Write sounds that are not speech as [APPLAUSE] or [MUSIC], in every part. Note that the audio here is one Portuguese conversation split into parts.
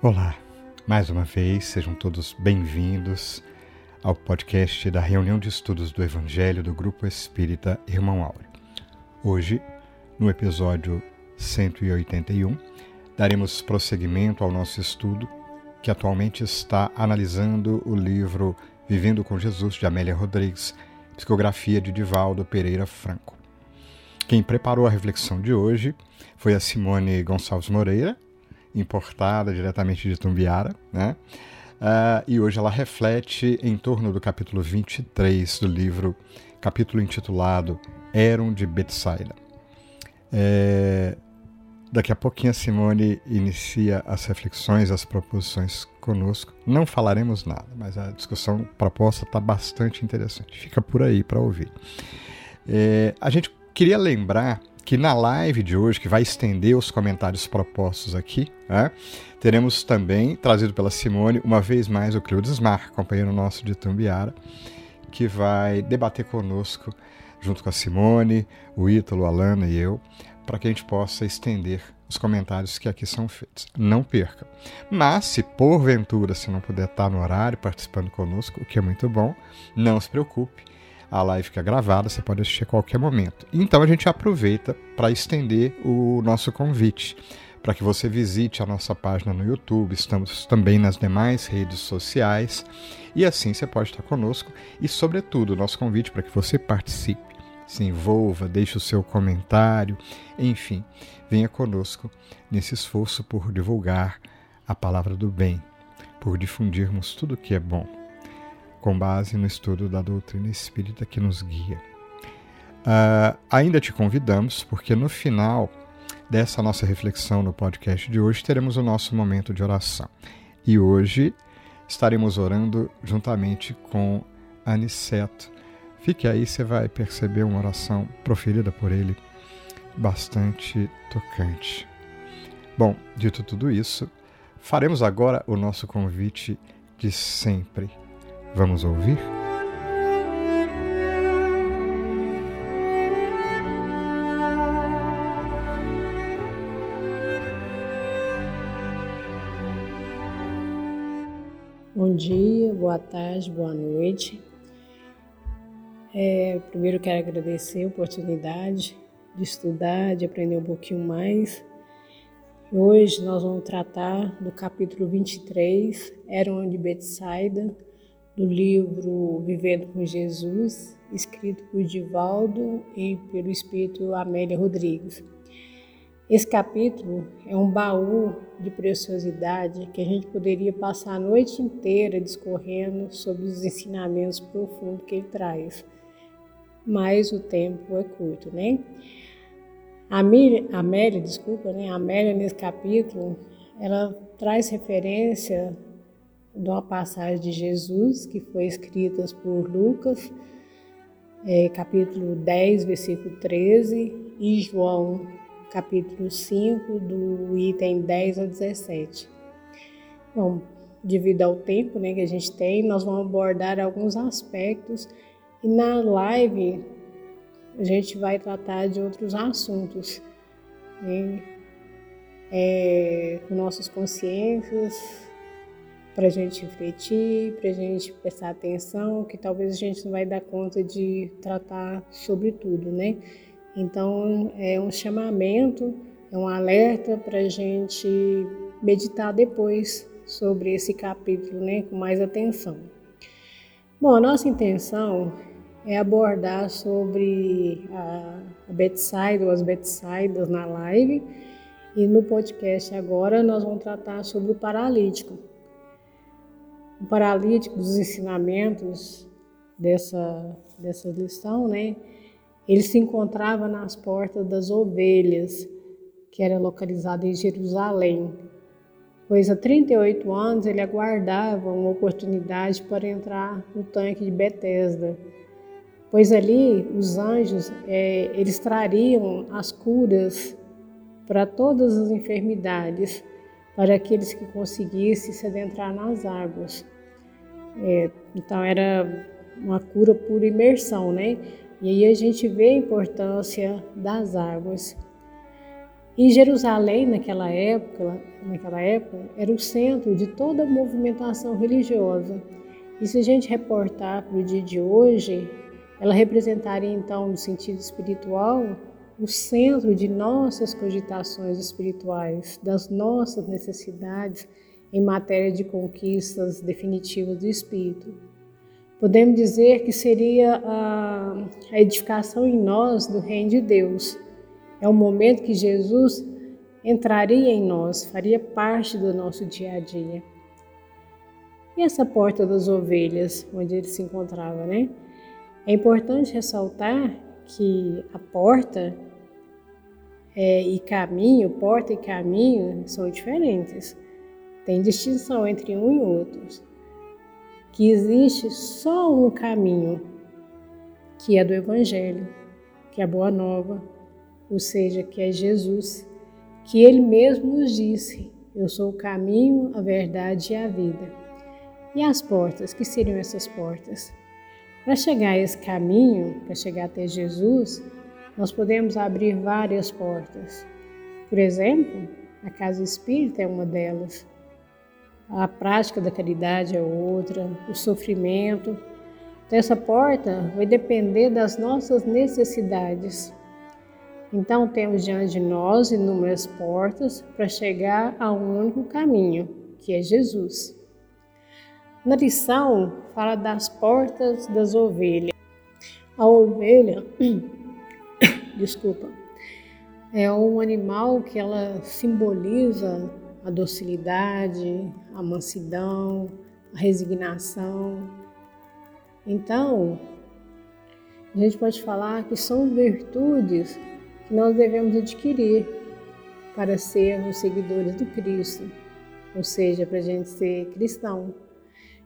Olá, mais uma vez, sejam todos bem-vindos ao podcast da reunião de estudos do Evangelho do Grupo Espírita Irmão Áureo. Hoje, no episódio 181, daremos prosseguimento ao nosso estudo que atualmente está analisando o livro Vivendo com Jesus de Amélia Rodrigues, psicografia de Divaldo Pereira Franco. Quem preparou a reflexão de hoje foi a Simone Gonçalves Moreira, importada diretamente de Tumbiara, né? Uh, e hoje ela reflete em torno do capítulo 23 do livro, capítulo intitulado Eram de Betsaida. É, daqui a pouquinho a Simone inicia as reflexões, as proposições conosco. Não falaremos nada, mas a discussão proposta está bastante interessante. Fica por aí para ouvir. É, a gente queria lembrar que na live de hoje, que vai estender os comentários propostos aqui, né, teremos também, trazido pela Simone, uma vez mais o Cleudes Mar, companheiro nosso de Tumbiara, que vai debater conosco, junto com a Simone, o Ítalo, a Alana e eu, para que a gente possa estender os comentários que aqui são feitos. Não perca. Mas, se porventura você não puder estar no horário participando conosco, o que é muito bom, não se preocupe a live fica gravada, você pode assistir a qualquer momento. Então a gente aproveita para estender o nosso convite para que você visite a nossa página no YouTube, estamos também nas demais redes sociais e assim você pode estar conosco e, sobretudo, nosso convite para que você participe, se envolva, deixe o seu comentário, enfim, venha conosco nesse esforço por divulgar a palavra do bem, por difundirmos tudo o que é bom com base no estudo da doutrina espírita que nos guia. Uh, ainda te convidamos, porque no final dessa nossa reflexão no podcast de hoje teremos o nosso momento de oração. E hoje estaremos orando juntamente com Aniceto. Fique aí, você vai perceber uma oração proferida por ele bastante tocante. Bom, dito tudo isso, faremos agora o nosso convite de sempre Vamos ouvir? Bom dia, boa tarde, boa noite. É, primeiro quero agradecer a oportunidade de estudar, de aprender um pouquinho mais. Hoje nós vamos tratar do capítulo 23, Eram de Betsaida, do livro Vivendo com Jesus, escrito por Divaldo e pelo espírito Amélia Rodrigues. Esse capítulo é um baú de preciosidade que a gente poderia passar a noite inteira discorrendo sobre os ensinamentos profundos que ele traz. Mas o tempo é curto, né? A Amélia, desculpa, né? A Amélia nesse capítulo, ela traz referência de uma passagem de Jesus que foi escrita por Lucas, é, capítulo 10, versículo 13, e João, capítulo 5, do item 10 a 17. Bom, devido ao tempo né, que a gente tem, nós vamos abordar alguns aspectos e na live a gente vai tratar de outros assuntos. Né? É, com nossas consciências, para a gente refletir, para a gente prestar atenção, que talvez a gente não vai dar conta de tratar sobre tudo, né? Então é um chamamento, é um alerta para a gente meditar depois sobre esse capítulo, né, com mais atenção. Bom, a nossa intenção é abordar sobre a, a Betside ou as Betsidas na live e no podcast agora nós vamos tratar sobre o paralítico o paralítico dos ensinamentos dessa, dessa lição, né? Ele se encontrava nas portas das ovelhas, que era localizada em Jerusalém, pois há 38 anos ele aguardava uma oportunidade para entrar no tanque de Betesda, pois ali os anjos é, eles trariam as curas para todas as enfermidades para aqueles que conseguissem se adentrar nas águas. É, então era uma cura por imersão, né? E aí a gente vê a importância das águas. E Jerusalém, naquela época, naquela época, era o centro de toda a movimentação religiosa. E se a gente reportar para o dia de hoje, ela representaria então, no sentido espiritual, o centro de nossas cogitações espirituais, das nossas necessidades em matéria de conquistas definitivas do espírito. Podemos dizer que seria a, edificação em nós do Reino de Deus. É o momento que Jesus entraria em nós, faria parte do nosso dia a dia. E essa porta das ovelhas, onde ele se encontrava, né? É importante ressaltar que a porta é, e caminho, porta e caminho são diferentes. Tem distinção entre um e outro. Que existe só um caminho, que é do Evangelho, que é a Boa Nova, ou seja, que é Jesus, que Ele mesmo nos disse: Eu sou o caminho, a verdade e a vida. E as portas, que seriam essas portas? Para chegar a esse caminho, para chegar até Jesus, nós podemos abrir várias portas. Por exemplo, a casa espírita é uma delas a prática da caridade é outra, o sofrimento. Então, essa porta vai depender das nossas necessidades. Então, temos diante de nós inúmeras portas para chegar a um único caminho, que é Jesus. Na lição, fala das portas das ovelhas. A ovelha, [CLEARS THROAT] desculpa, é um animal que ela simboliza a docilidade, a mansidão, a resignação. Então, a gente pode falar que são virtudes que nós devemos adquirir para sermos seguidores do Cristo, ou seja, para a gente ser cristão.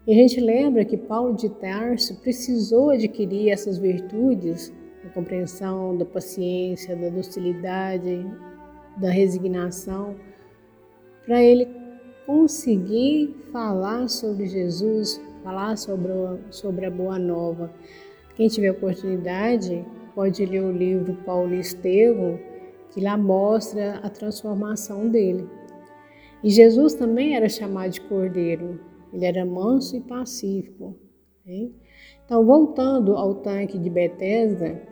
E a gente lembra que Paulo de Tarso precisou adquirir essas virtudes, a compreensão da paciência, da docilidade, da resignação, para ele conseguir falar sobre Jesus, falar sobre, sobre a Boa Nova. Quem tiver oportunidade pode ler o livro Paulo Estevão, que lá mostra a transformação dele. E Jesus também era chamado de Cordeiro, ele era manso e pacífico. Hein? Então, voltando ao tanque de Betesda,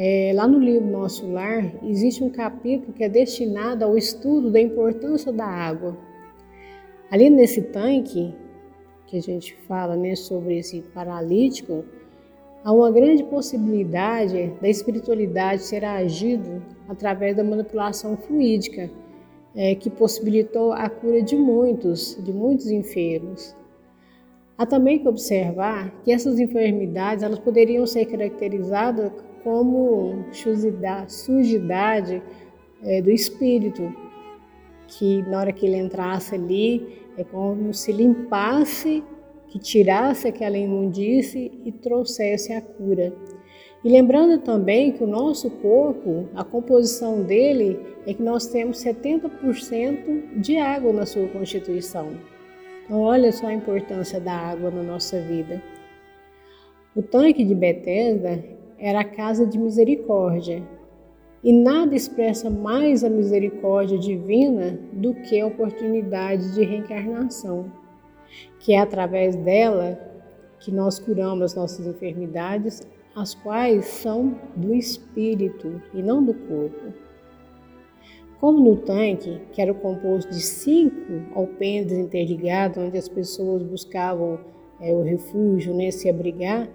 é, lá no livro Nosso Lar, existe um capítulo que é destinado ao estudo da importância da água. Ali nesse tanque, que a gente fala né, sobre esse paralítico, há uma grande possibilidade da espiritualidade ser agido através da manipulação fluídica, é, que possibilitou a cura de muitos, de muitos enfermos. Há também que observar que essas enfermidades elas poderiam ser caracterizadas como sujidade, é, do espírito, que na hora que ele entrasse ali, é como se limpasse, que tirasse aquela imundície e trouxesse a cura. E lembrando também que o nosso corpo, a composição dele é que nós temos 70% de água na sua constituição. Olha só a importância da água na nossa vida. O tanque de Bethesda era a casa de misericórdia. E nada expressa mais a misericórdia divina do que a oportunidade de reencarnação, que é através dela que nós curamos as nossas enfermidades, as quais são do espírito e não do corpo. Como no tanque, que era composto de cinco alpendres interligados, onde as pessoas buscavam é, o refúgio, né, se abrigar,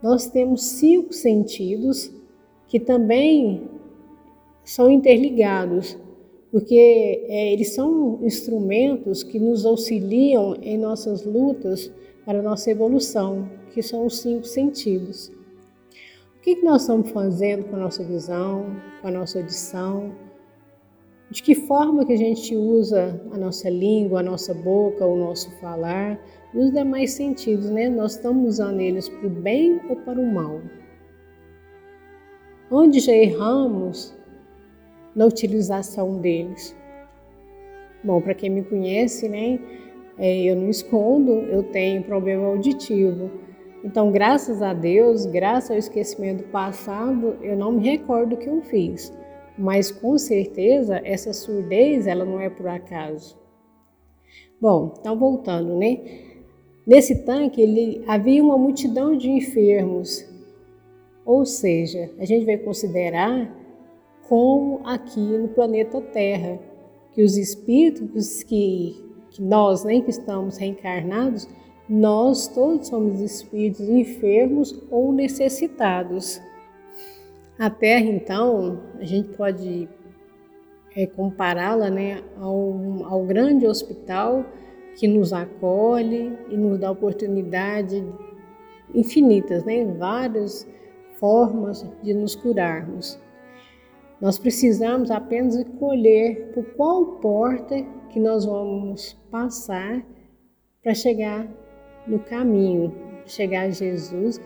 nós temos cinco sentidos que também são interligados, porque é, eles são instrumentos que nos auxiliam em nossas lutas para a nossa evolução, que são os cinco sentidos. O que, que nós estamos fazendo com a nossa visão, com a nossa audição? De que forma que a gente usa a nossa língua, a nossa boca, o nosso falar e os demais sentidos, né? Nós estamos usando eles para o bem ou para o mal. Onde já erramos na utilização deles? Bom, para quem me conhece, né? É, eu não escondo, eu tenho problema auditivo. Então, graças a Deus, graças ao esquecimento passado, eu não me recordo o que eu fiz. Mas com certeza essa surdez ela não é por acaso. Bom, então voltando, né? Nesse tanque ele havia uma multidão de enfermos, ou seja, a gente vai considerar como aqui no planeta Terra, que os espíritos que, que nós, nem né, que estamos reencarnados, nós todos somos espíritos enfermos ou necessitados. A Terra, então, a gente pode é, compará-la né, ao, ao grande hospital que nos acolhe e nos dá oportunidade infinitas, né, várias formas de nos curarmos. Nós precisamos apenas escolher por qual porta que nós vamos passar para chegar no caminho, chegar a Jesus,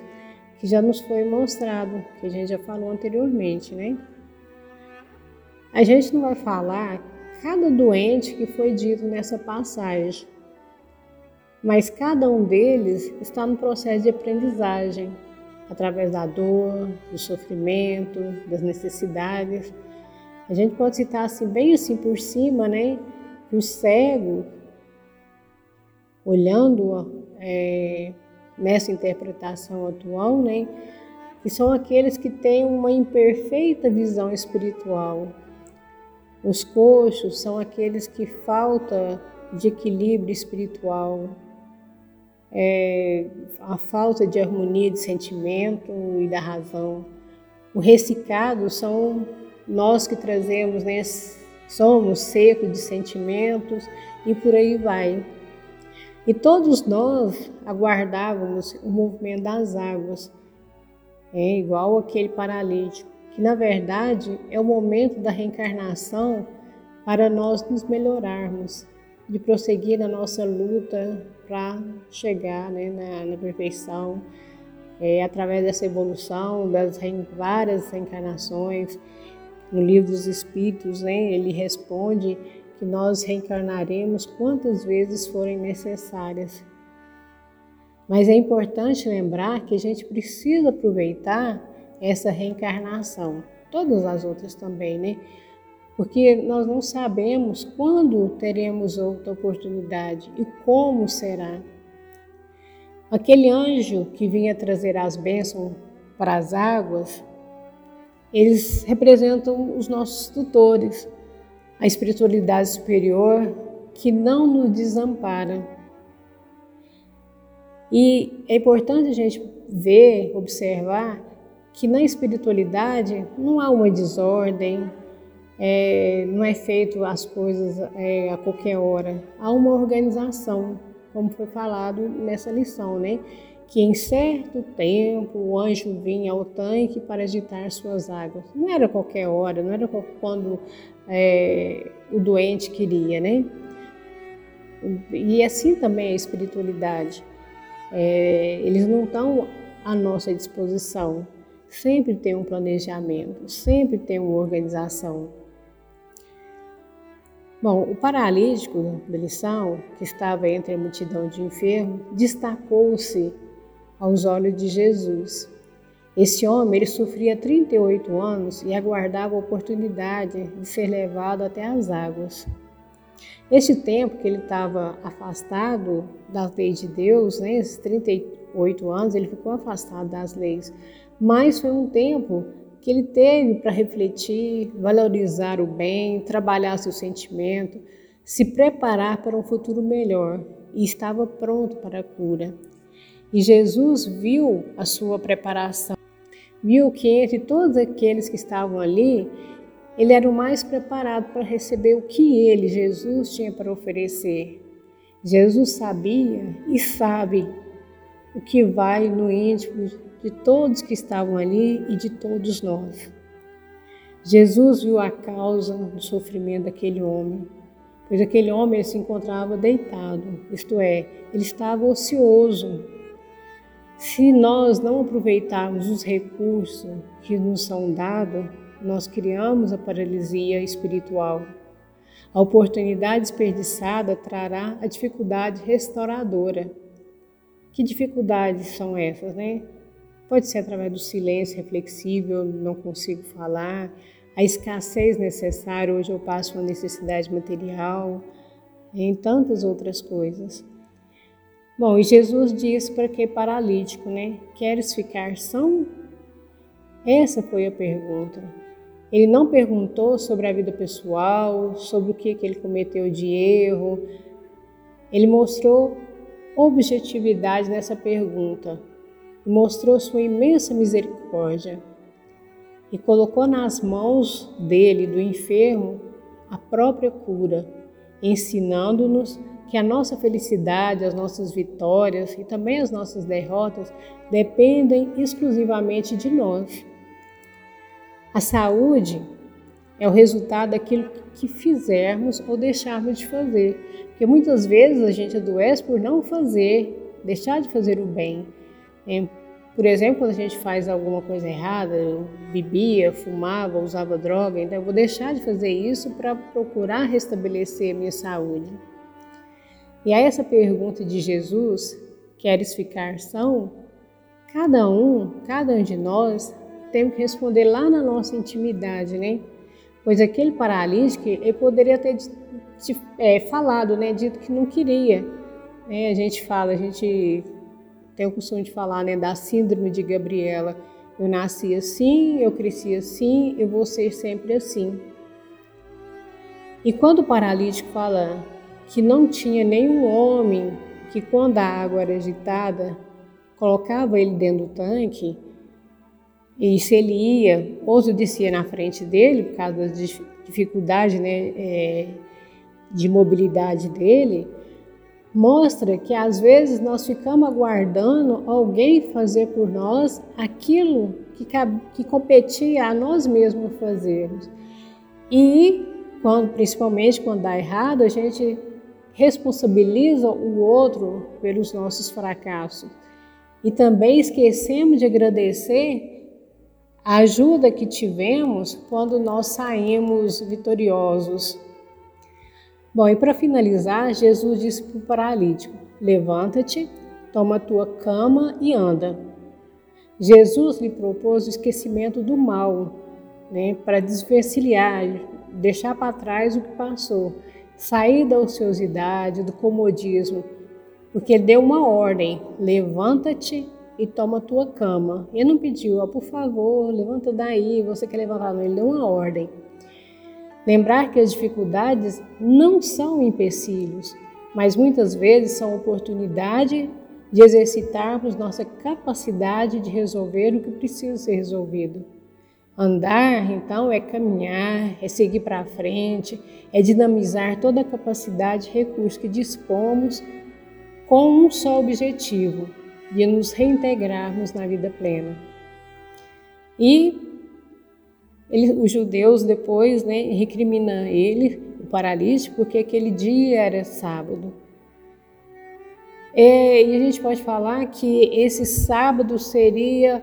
que já nos foi mostrado, que a gente já falou anteriormente, né? A gente não vai falar cada doente que foi dito nessa passagem, mas cada um deles está no processo de aprendizagem através da dor, do sofrimento, das necessidades. A gente pode citar assim, bem assim por cima, né? Que o cego, olhando é, nessa interpretação atual, né? Que são aqueles que têm uma imperfeita visão espiritual. Os coxos são aqueles que falta de equilíbrio espiritual é, a falta de harmonia de sentimento e da razão. O ressicado são nós que trazemos, né, somos secos de sentimentos e por aí vai. E todos nós aguardávamos o movimento das águas, é igual aquele paralítico, que na verdade é o momento da reencarnação para nós nos melhorarmos, de prosseguir na nossa luta para chegar né, na, na, perfeição, é, através dessa evolução, das várias reencarnações. No livro dos Espíritos, né, ele responde que nós reencarnaremos quantas vezes forem necessárias. Mas é importante lembrar que a gente precisa aproveitar essa reencarnação, todas as outras também, né? porque nós não sabemos quando teremos outra oportunidade e como será. Aquele anjo que vinha trazer as bênçãos para as águas, eles representam os nossos tutores, a espiritualidade superior que não nos desampara. E é importante a gente ver, observar que na espiritualidade não há uma desordem, é, não é feito as coisas é, a qualquer hora. Há uma organização, como foi falado nessa lição, né? Que em certo tempo o anjo vinha ao tanque para agitar suas águas. Não era qualquer hora, não era quando é, o doente queria, né? E assim também a espiritualidade. É, eles não estão à nossa disposição. Sempre tem um planejamento, sempre tem uma organização. Bom, o paralítico da lição, que estava entre a multidão de enfermos, destacou-se aos olhos de Jesus. Esse homem ele sofria 38 anos e aguardava a oportunidade de ser levado até as águas. Esse tempo que ele estava afastado das leis de Deus, né, esses 38 anos, ele ficou afastado das leis, mas foi um tempo que ele teve para refletir, valorizar o bem, trabalhar seu sentimento, se preparar para um futuro melhor e estava pronto para a cura. E Jesus viu a sua preparação, viu que entre todos aqueles que estavam ali, ele era o mais preparado para receber o que ele, Jesus, tinha para oferecer. Jesus sabia e sabe o que vai no íntimo de todos que estavam ali e de todos nós. Jesus viu a causa do sofrimento daquele homem, pois aquele homem se encontrava deitado, isto é, ele estava ocioso. Se nós não aproveitarmos os recursos que nos são dados, nós criamos a paralisia espiritual. A oportunidade desperdiçada trará a dificuldade restauradora. Que dificuldades são essas, né? Pode ser através do silêncio reflexível, não consigo falar, a escassez necessária. Hoje eu passo uma necessidade material, em tantas outras coisas. Bom, e Jesus disse para que paralítico, né? Queres ficar são? Essa foi a pergunta. Ele não perguntou sobre a vida pessoal, sobre o que, que ele cometeu de erro. Ele mostrou objetividade nessa pergunta e mostrou sua imensa misericórdia e colocou nas mãos dele, do enfermo, a própria cura, ensinando-nos que a nossa felicidade, as nossas vitórias e também as nossas derrotas dependem exclusivamente de nós. A saúde é o resultado daquilo que fizermos ou deixarmos de fazer. Porque muitas vezes a gente adoece por não fazer, deixar de fazer o bem. Por exemplo, quando a gente faz alguma coisa errada, bebia, fumava, usava droga, então eu vou deixar de fazer isso para procurar restabelecer a minha saúde. E a essa pergunta de Jesus, queres ficar são? Cada um, cada um de nós, tem que responder lá na nossa intimidade, né? Pois aquele paralítico, ele poderia ter é, falado, né? Dito que não queria. Né? A gente fala, a gente tem o costume de falar né, da síndrome de Gabriela. Eu nasci assim, eu cresci assim, eu vou ser sempre assim. E quando o paralítico fala que não tinha nenhum homem que, quando a água era agitada, colocava ele dentro do tanque, e se ele ia, outro descia na frente dele, por causa da dificuldade né, é, de mobilidade dele, mostra que às vezes nós ficamos aguardando alguém fazer por nós aquilo que, que competia a nós mesmos fazermos. E, quando, principalmente quando dá errado, a gente responsabiliza o outro pelos nossos fracassos. E também esquecemos de agradecer a ajuda que tivemos quando nós saímos vitoriosos Bom, e para finalizar, Jesus disse para o paralítico: Levanta-te, toma a tua cama e anda. Jesus lhe propôs o esquecimento do mal, né, para desvencilhar, deixar para trás o que passou, sair da ociosidade, do comodismo, porque ele deu uma ordem: levanta-te e toma a tua cama. Ele não pediu, oh, por favor, levanta daí, você quer levantar, não, ele deu uma ordem. Lembrar que as dificuldades não são empecilhos, mas muitas vezes são oportunidade de exercitarmos nossa capacidade de resolver o que precisa ser resolvido. Andar, então, é caminhar, é seguir para frente, é dinamizar toda a capacidade e recursos que dispomos com um só objetivo, de nos reintegrarmos na vida plena. E ele, os judeus depois né, recriminam ele, o paralítico, porque aquele dia era sábado. É, e a gente pode falar que esse sábado seria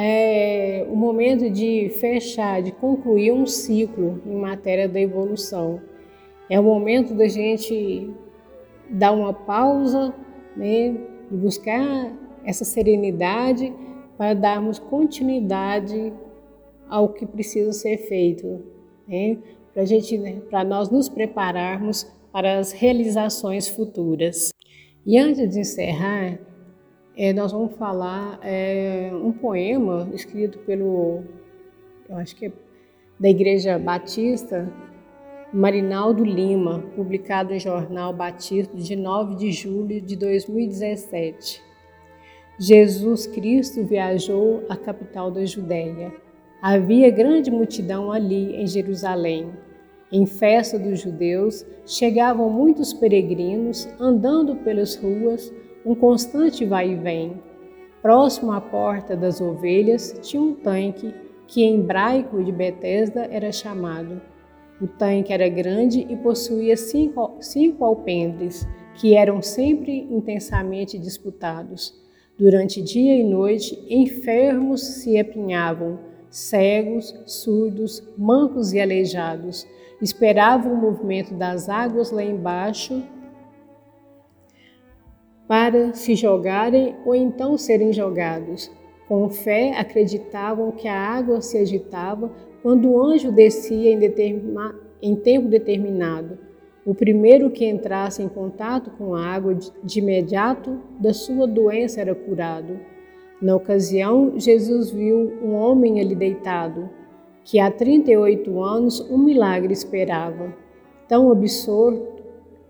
é, o momento de fechar, de concluir um ciclo em matéria da evolução. É o momento da gente dar uma pausa, né, de buscar essa serenidade para darmos continuidade ao que precisa ser feito, né? para gente, né? para nós nos prepararmos para as realizações futuras. E antes de encerrar, é, nós vamos falar é, um poema escrito pelo, eu acho que é da Igreja Batista, Marinaldo Lima, publicado em Jornal Batista de 9 de julho de 2017. Jesus Cristo viajou à capital da Judéia Havia grande multidão ali em Jerusalém. Em festa dos judeus, chegavam muitos peregrinos andando pelas ruas, um constante vai e vem. Próximo à porta das ovelhas tinha um tanque que em hebraico de Betesda era chamado. O tanque era grande e possuía cinco, cinco alpendres, que eram sempre intensamente disputados. Durante dia e noite, enfermos se apinhavam, cegos, surdos, mancos e aleijados. Esperavam o movimento das águas lá embaixo para se jogarem ou então serem jogados. Com fé, acreditavam que a água se agitava quando o anjo descia em, em tempo determinado. O primeiro que entrasse em contato com a água de imediato da sua doença era curado. Na ocasião, Jesus viu um homem ali deitado, que há 38 anos um milagre esperava. Tão absorto,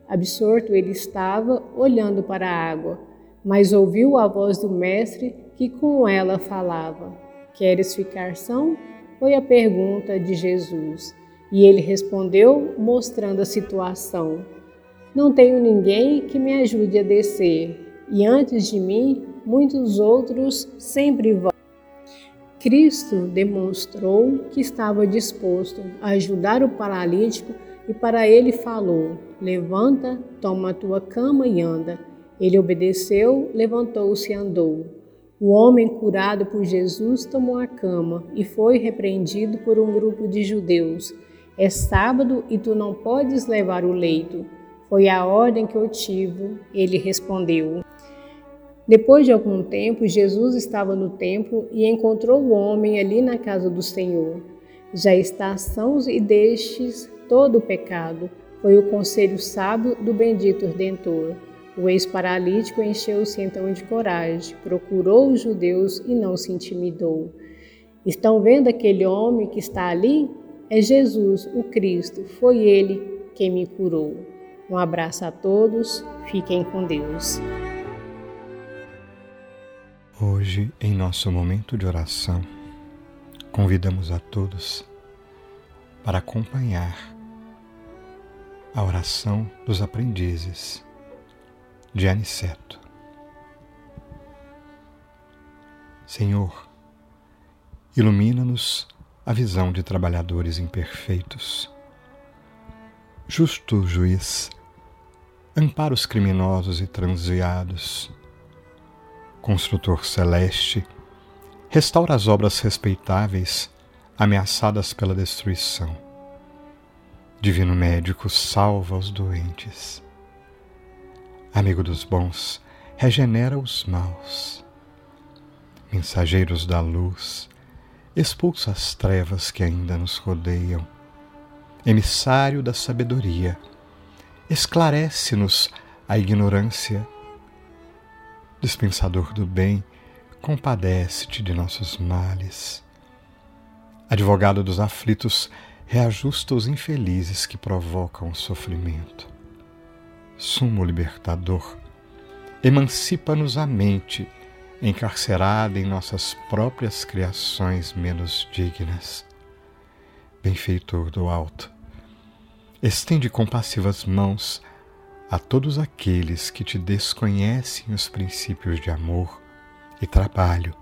absorto ele estava, olhando para a água, mas ouviu a voz do Mestre que com ela falava. Queres ficar são? Foi a pergunta de Jesus. E ele respondeu, mostrando a situação: Não tenho ninguém que me ajude a descer, e antes de mim, muitos outros sempre vão. Cristo demonstrou que estava disposto a ajudar o paralítico e para ele falou: Levanta, toma a tua cama e anda. Ele obedeceu, levantou-se e andou. O homem curado por Jesus tomou a cama e foi repreendido por um grupo de judeus. É sábado e tu não podes levar o leito. Foi a ordem que eu tive. Ele respondeu. Depois de algum tempo, Jesus estava no templo e encontrou o homem ali na casa do Senhor. Já está sãos e destes todo o pecado. Foi o conselho sábio do bendito Redentor. O ex-paralítico encheu-se então de coragem, procurou os judeus e não se intimidou. Estão vendo aquele homem que está ali? É Jesus, o Cristo. Foi ele quem me curou. Um abraço a todos, fiquem com Deus. Hoje, em nosso momento de oração, convidamos a todos para acompanhar a oração dos aprendizes de Aniceto. Senhor, ilumina-nos a visão de trabalhadores imperfeitos. Justo juiz, ampara os criminosos e transviados. Construtor celeste, restaura as obras respeitáveis ameaçadas pela destruição Divino médico, salva os doentes. Amigo dos bons, regenera os maus. Mensageiros da luz, expulsa as trevas que ainda nos rodeiam. Emissário da sabedoria, esclarece-nos a ignorância. Dispensador do bem, compadece-te de nossos males. Advogado dos aflitos, reajusta os infelizes que provocam o sofrimento. Sumo libertador, emancipa-nos a mente, encarcerada em nossas próprias criações menos dignas. Benfeitor do alto, estende compassivas mãos a todos aqueles que te desconhecem os princípios de amor e trabalho,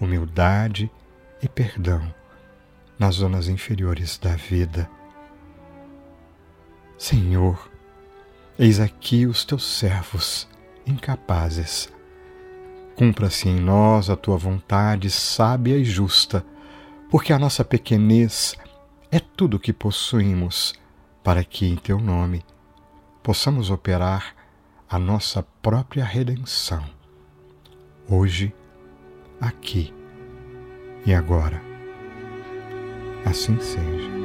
humildade e perdão nas zonas inferiores da vida. Senhor, eis aqui os teus servos incapazes. Cumpra-se em nós a tua vontade sábia e justa, porque a nossa pequenez é tudo o que possuímos, para que em teu nome possamos operar a nossa própria redenção, hoje, aqui e agora. Assim seja.